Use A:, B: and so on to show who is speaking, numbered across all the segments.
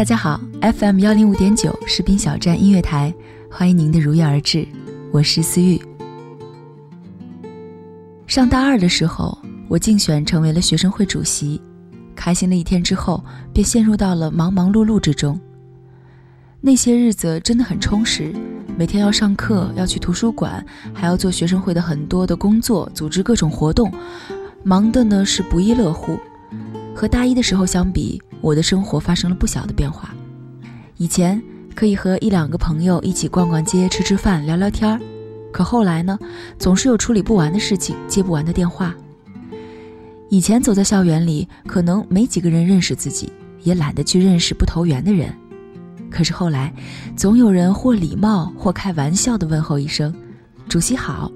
A: 大家好，FM 幺零五点九士兵小站音乐台，欢迎您的如约而至，我是思玉。上大二的时候，我竞选成为了学生会主席，开心了一天之后，便陷入到了忙忙碌碌之中。那些日子真的很充实，每天要上课，要去图书馆，还要做学生会的很多的工作，组织各种活动，忙的呢是不亦乐乎。和大一的时候相比，我的生活发生了不小的变化。以前可以和一两个朋友一起逛逛街、吃吃饭、聊聊天儿，可后来呢，总是有处理不完的事情、接不完的电话。以前走在校园里，可能没几个人认识自己，也懒得去认识不投缘的人。可是后来，总有人或礼貌或开玩笑的问候一声：“主席好。”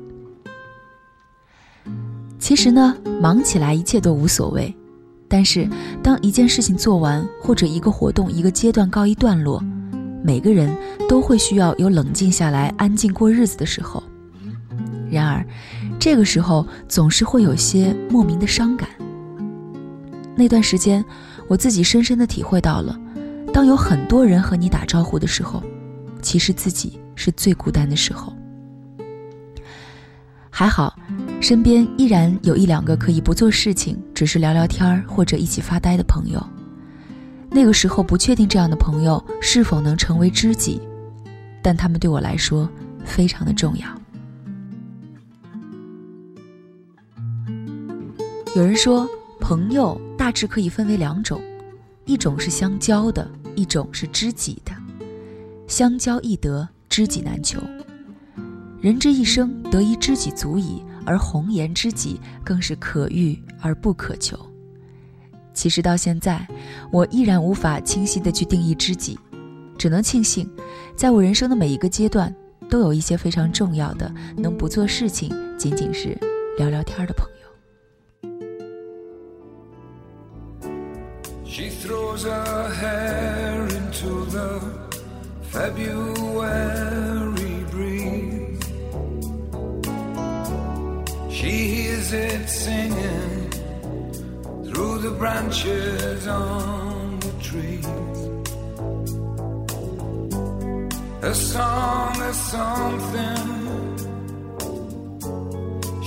A: 其实呢，忙起来一切都无所谓。但是，当一件事情做完，或者一个活动、一个阶段告一段落，每个人都会需要有冷静下来、安静过日子的时候。然而，这个时候总是会有些莫名的伤感。那段时间，我自己深深的体会到了，当有很多人和你打招呼的时候，其实自己是最孤单的时候。还好。身边依然有一两个可以不做事情，只是聊聊天儿或者一起发呆的朋友。那个时候不确定这样的朋友是否能成为知己，但他们对我来说非常的重要。有人说，朋友大致可以分为两种，一种是相交的，一种是知己的。相交易得，知己难求。人之一生，得一知己足矣。而红颜知己更是可遇而不可求。其实到现在，我依然无法清晰的去定义知己，只能庆幸，在我人生的每一个阶段，都有一些非常重要的，能不做事情，仅仅是聊聊天的朋友。She throws her hair into the fabuary branches on the trees. A song is something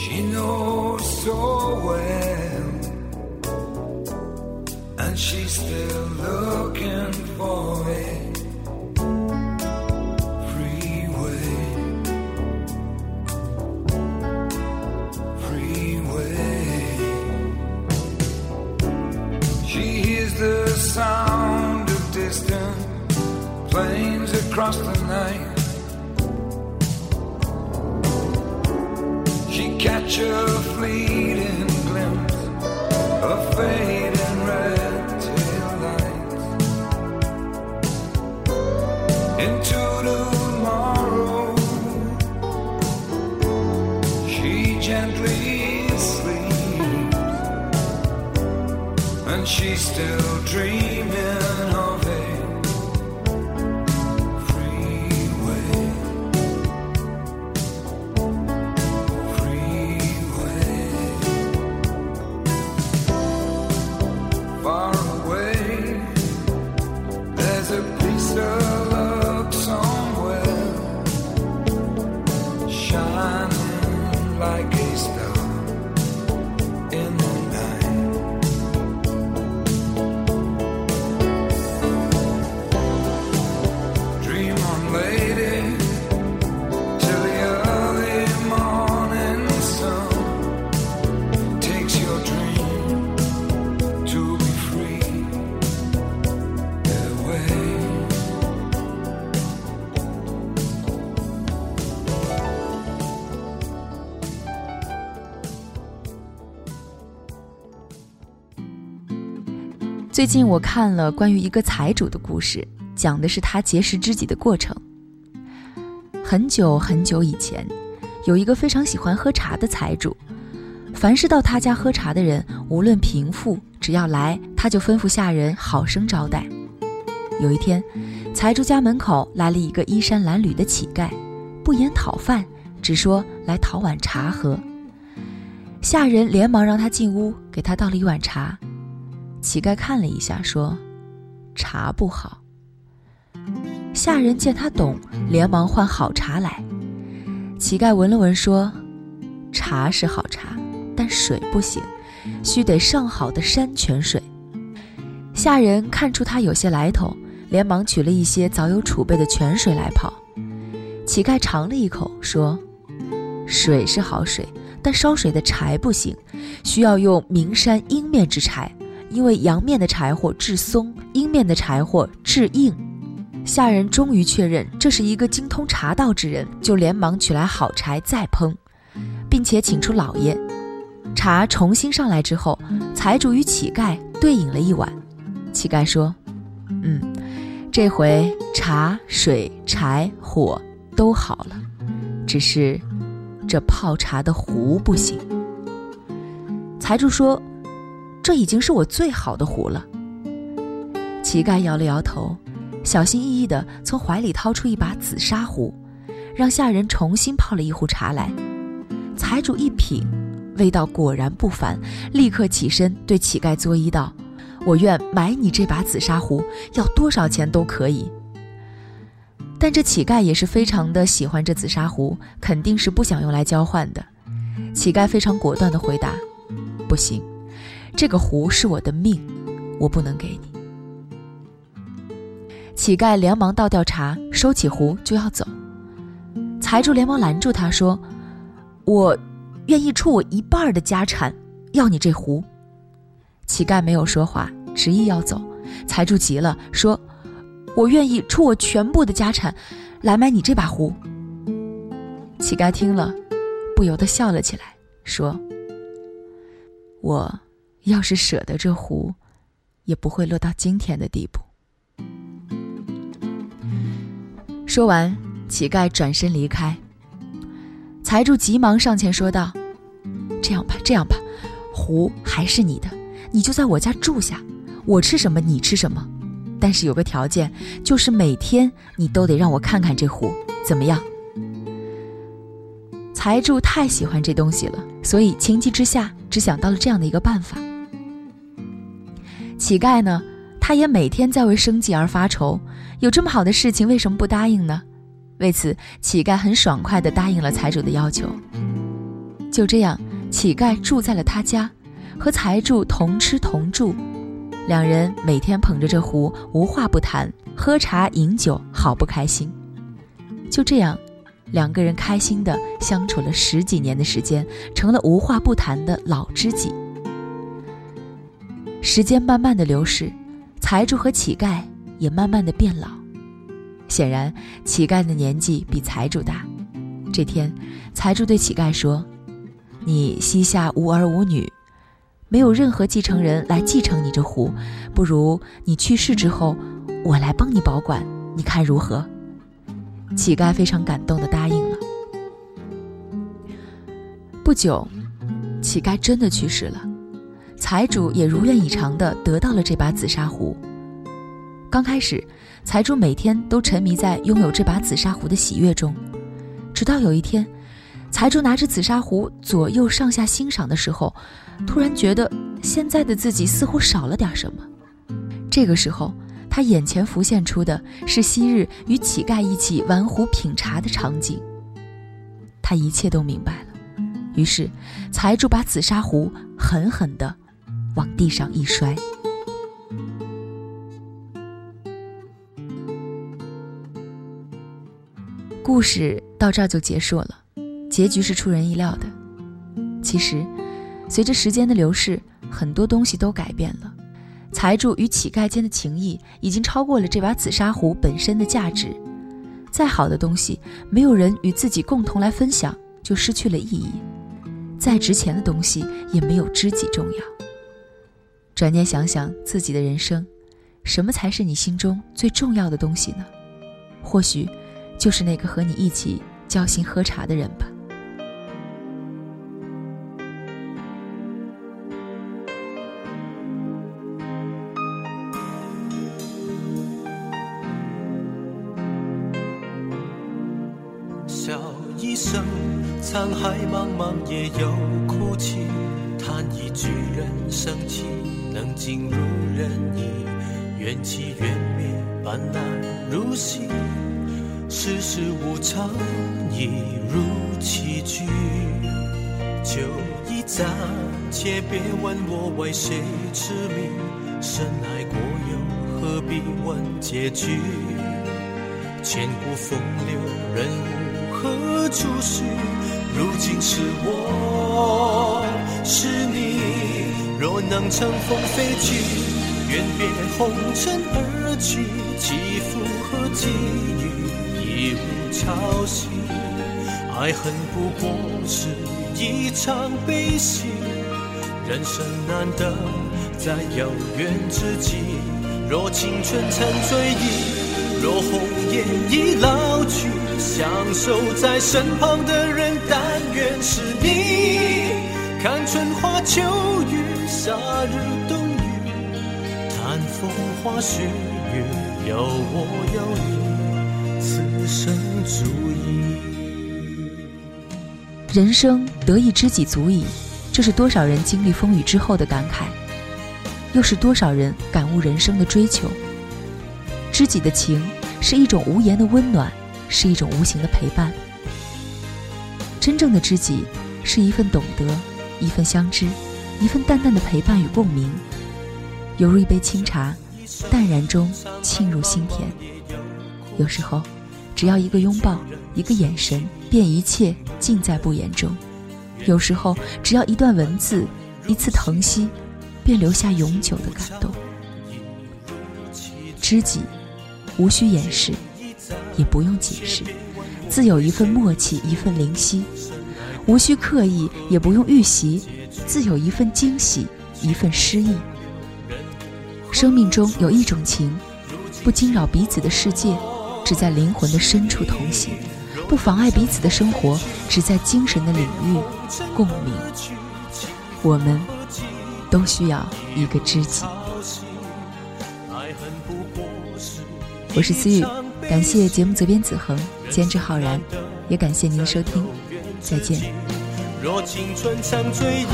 A: she knows so well, and she's still looking across the night. She catch a fleeting glimpse of fading red tail lights into tomorrow. She gently sleeps, and she still 最近我看了关于一个财主的故事，讲的是他结识知己的过程。很久很久以前，有一个非常喜欢喝茶的财主，凡是到他家喝茶的人，无论贫富，只要来，他就吩咐下人好生招待。有一天，财主家门口来了一个衣衫褴褛的乞丐，不言讨饭，只说来讨碗茶喝。下人连忙让他进屋，给他倒了一碗茶。乞丐看了一下，说：“茶不好。”下人见他懂，连忙换好茶来。乞丐闻了闻，说：“茶是好茶，但水不行，须得上好的山泉水。”下人看出他有些来头，连忙取了一些早有储备的泉水来泡。乞丐尝了一口，说：“水是好水，但烧水的柴不行，需要用名山阴面之柴。”因为阳面的柴火质松，阴面的柴火质硬。下人终于确认这是一个精通茶道之人，就连忙取来好柴再烹，并且请出老爷。茶重新上来之后，财主与乞丐对饮了一碗。乞丐说：“嗯，这回茶、水、柴、火都好了，只是这泡茶的壶不行。”财主说。这已经是我最好的壶了。乞丐摇了摇头，小心翼翼地从怀里掏出一把紫砂壶，让下人重新泡了一壶茶来。财主一品，味道果然不凡，立刻起身对乞丐作揖道：“我愿买你这把紫砂壶，要多少钱都可以。”但这乞丐也是非常的喜欢这紫砂壶，肯定是不想用来交换的。乞丐非常果断地回答：“不行。”这个壶是我的命，我不能给你。乞丐连忙倒掉茶，收起壶就要走。财主连忙拦住他说：“我愿意出我一半的家产，要你这壶。”乞丐没有说话，执意要走。财主急了，说：“我愿意出我全部的家产，来买你这把壶。”乞丐听了，不由得笑了起来，说：“我。”要是舍得这壶，也不会落到今天的地步。说完，乞丐转身离开。财主急忙上前说道：“这样吧，这样吧，壶还是你的，你就在我家住下，我吃什么你吃什么。但是有个条件，就是每天你都得让我看看这壶，怎么样？”财主太喜欢这东西了，所以情急之下，只想到了这样的一个办法。乞丐呢，他也每天在为生计而发愁，有这么好的事情，为什么不答应呢？为此，乞丐很爽快地答应了财主的要求。就这样，乞丐住在了他家，和财主同吃同住，两人每天捧着这壶，无话不谈，喝茶饮酒，好不开心。就这样，两个人开心地相处了十几年的时间，成了无话不谈的老知己。时间慢慢的流逝，财主和乞丐也慢慢的变老。显然，乞丐的年纪比财主大。这天，财主对乞丐说：“你膝下无儿无女，没有任何继承人来继承你这壶，不如你去世之后，我来帮你保管，你看如何？”乞丐非常感动的答应了。不久，乞丐真的去世了。财主也如愿以偿地得到了这把紫砂壶。刚开始，财主每天都沉迷在拥有这把紫砂壶的喜悦中，直到有一天，财主拿着紫砂壶左右上下欣赏的时候，突然觉得现在的自己似乎少了点什么。这个时候，他眼前浮现出的是昔日与乞丐一起玩壶品茶的场景。他一切都明白了，于是，财主把紫砂壶狠狠地。往地上一摔，故事到这儿就结束了。结局是出人意料的。其实，随着时间的流逝，很多东西都改变了。财主与乞丐间的情谊已经超过了这把紫砂壶本身的价值。再好的东西，没有人与自己共同来分享，就失去了意义。再值钱的东西，也没有知己重要。转念想想自己的人生，什么才是你心中最重要的东西呢？或许，就是那个和你一起交心喝茶的人吧。
B: 笑一声，沧海茫茫也有叹一句人生情，能尽如人意。缘起缘灭，斑斓如戏。世事无常，一如棋局。酒一盏，且别问我为谁痴迷。深爱过又何必问结局？千古风流，人物何处寻？如今是我，是你。若能乘风飞去，愿别红尘而去。起伏和际遇，一无潮汐。爱恨不过是一场悲喜。人生难得，在有缘之际。若青春曾追忆。若红颜已老去，相守在身旁的人，但愿是你。看春花秋月，夏日冬雨，谈风花雪月，有我有你，此生足矣。
A: 人生得一知己足矣，这是多少人经历风雨之后的感慨，又是多少人感悟人生的追求。知己的情是一种无言的温暖，是一种无形的陪伴。真正的知己是一份懂得，一份相知，一份淡淡的陪伴与共鸣，犹如一杯清茶，淡然中沁入心田。有时候，只要一个拥抱，一个眼神，便一切尽在不言中；有时候，只要一段文字，一次疼惜，便留下永久的感动。知己。无需掩饰，也不用解释，自有一份默契，一份灵犀；无需刻意，也不用预习，自有一份惊喜，一份诗意。生命中有一种情，不惊扰彼此的世界，只在灵魂的深处同行；不妨碍彼此的生活，只在精神的领域共鸣。我们都需要一个知己。我是思雨，感谢节目责编子恒，监制浩然，也感谢您的收听，再见。
B: 若青春常追忆，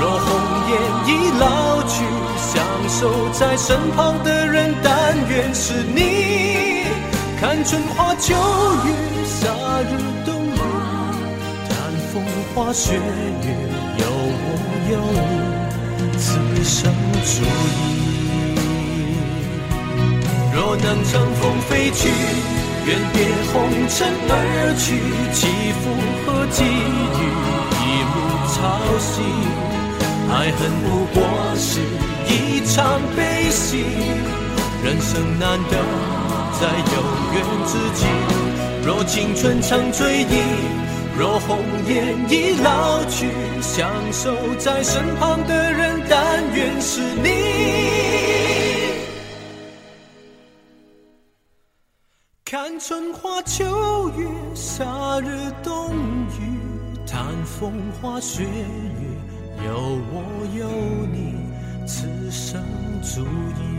B: 若红颜已老去，相守在身旁的人，但愿是你。看春花秋月，夏日冬雨，谈风花雪月，有我有你，此生足矣。若能乘风飞去，愿别红尘而去。起伏和际遇，一幕潮汐。爱恨不过是一场悲喜。人生难得，在有缘之际。若青春常追忆，若红颜已老去，相守在身旁的人，但愿是你。春花秋月夏日冬雨谈风花雪月有我有你此生足矣。